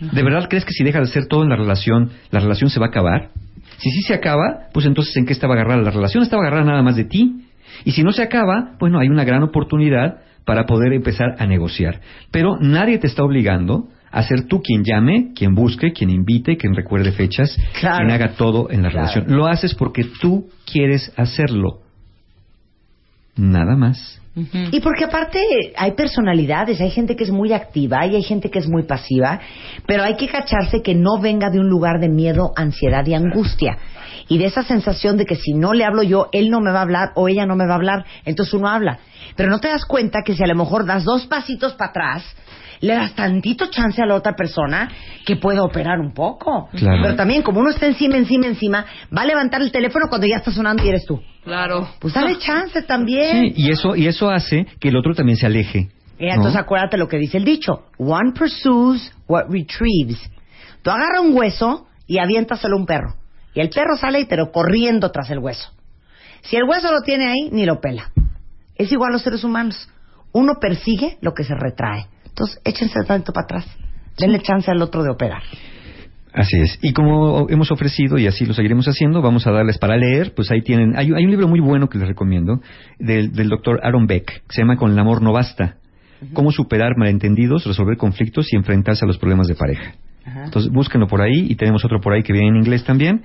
¿De verdad crees que si dejas de hacer todo en la relación, la relación se va a acabar? Si sí se acaba, pues entonces ¿en qué estaba agarrada? La relación estaba agarrada nada más de ti. Y si no se acaba, bueno, hay una gran oportunidad para poder empezar a negociar. Pero nadie te está obligando a ser tú quien llame, quien busque, quien invite, quien recuerde fechas, Claro. quien haga todo en la Claro. relación. Lo haces porque tú quieres hacerlo. Nada más. Y porque aparte hay personalidades, hay gente que es muy activa y hay gente que es muy pasiva, pero hay que cacharse que no venga de un lugar de miedo, ansiedad y angustia. Y de esa sensación de que si no le hablo yo, él no me va a hablar o ella no me va a hablar, entonces uno habla. Pero no te das cuenta que si a lo mejor das dos pasitos para atrás, le das tantito chance a la otra persona que pueda operar un poco. Claro. Pero también, como uno está encima, encima, encima, va a levantar el teléfono cuando ya está sonando y eres tú. Claro. Pues dale chance también. Sí, y eso, y eso hace que el otro también se aleje. Eh, ¿no? Entonces acuérdate lo que dice el dicho. One pursues what retrieves. Tú agarra un hueso y aviéntaselo a un perro. Y el perro sale pero corriendo tras el hueso. Si el hueso lo tiene ahí, ni lo pela. Es igual a los seres humanos. Uno persigue lo que se retrae. Entonces, échense tanto para atrás. Denle chance al otro de operar. Así es. Y como hemos ofrecido, y así lo seguiremos haciendo, vamos a darles para leer, pues ahí tienen, hay, hay un libro muy bueno que les recomiendo, del, del doctor Aaron Beck, que se llama Con el amor no basta. Cómo superar malentendidos, resolver conflictos y enfrentarse a los problemas de pareja. Ajá. Entonces, búsquenlo por ahí, y tenemos otro por ahí que viene en inglés también,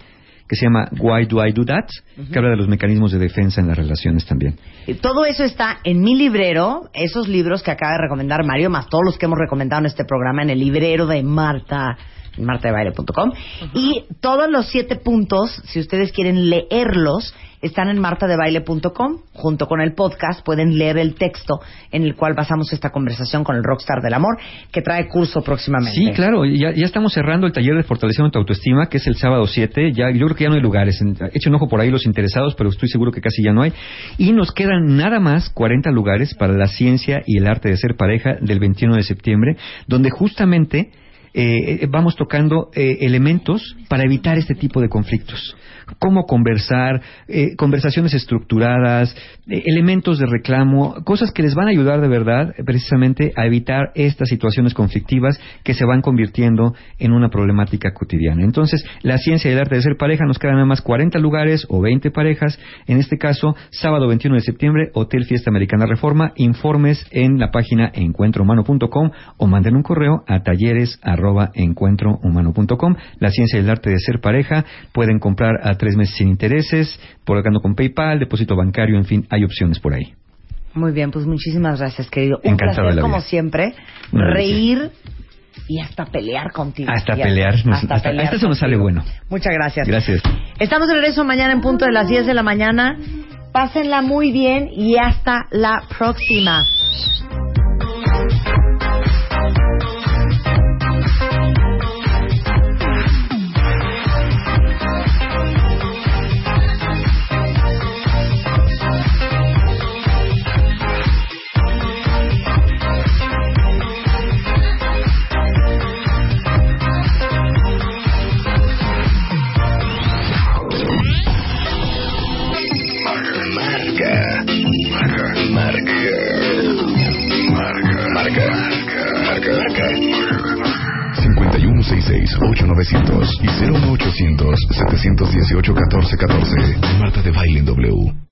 que se llama Why Do I Do That, que habla de los mecanismos de defensa en las relaciones también. Todo eso está en mi librero, esos libros que acaba de recomendar Mario, más todos los que hemos recomendado en este programa, en el librero de Marta, martadebaile.com. Y todos los siete puntos, si ustedes quieren leerlos, están en martadebaile.com. Junto con el podcast pueden leer el texto en el cual basamos esta conversación con el rockstar del amor, que trae curso próximamente. Sí, claro, ya, ya estamos cerrando el taller de fortalecimiento de tu autoestima, que es el sábado 7. Ya, yo creo que ya no hay lugares. En- Echen ojo por ahí los interesados, pero estoy seguro que casi ya no hay. Y nos quedan nada más 40 lugares para la ciencia y el arte de ser pareja del 21 de septiembre, donde justamente eh, eh, vamos tocando eh, elementos para evitar este tipo de conflictos. Cómo conversar, eh, conversaciones estructuradas, eh, elementos de reclamo, cosas que les van a ayudar de verdad eh, precisamente a evitar estas situaciones conflictivas que se van convirtiendo en una problemática cotidiana. Entonces, la ciencia y el arte de ser pareja nos quedan nada más 40 lugares o 20 parejas. En este caso, sábado 21 de septiembre, Hotel Fiesta Americana Reforma. Informes en la página encuentrohumano.com o manden un correo a talleres arroba encuentrohumano.com. La ciencia y el arte de ser pareja pueden comprar a tres meses sin intereses, pagando con PayPal, depósito bancario, en fin, hay opciones por ahí. Muy bien, pues muchísimas gracias, querido. Un Encantado placer, de la como siempre, Una reír y hasta pelear contigo. Hasta pelear, nos- hasta hasta- pelear hasta eso nos sale bueno. Muchas gracias. Gracias. Estamos de regreso mañana en punto de las 10 de la mañana. Pásenla muy bien y hasta la próxima. 5166-8900 y 01800-718-1414. Marta de Baile en W.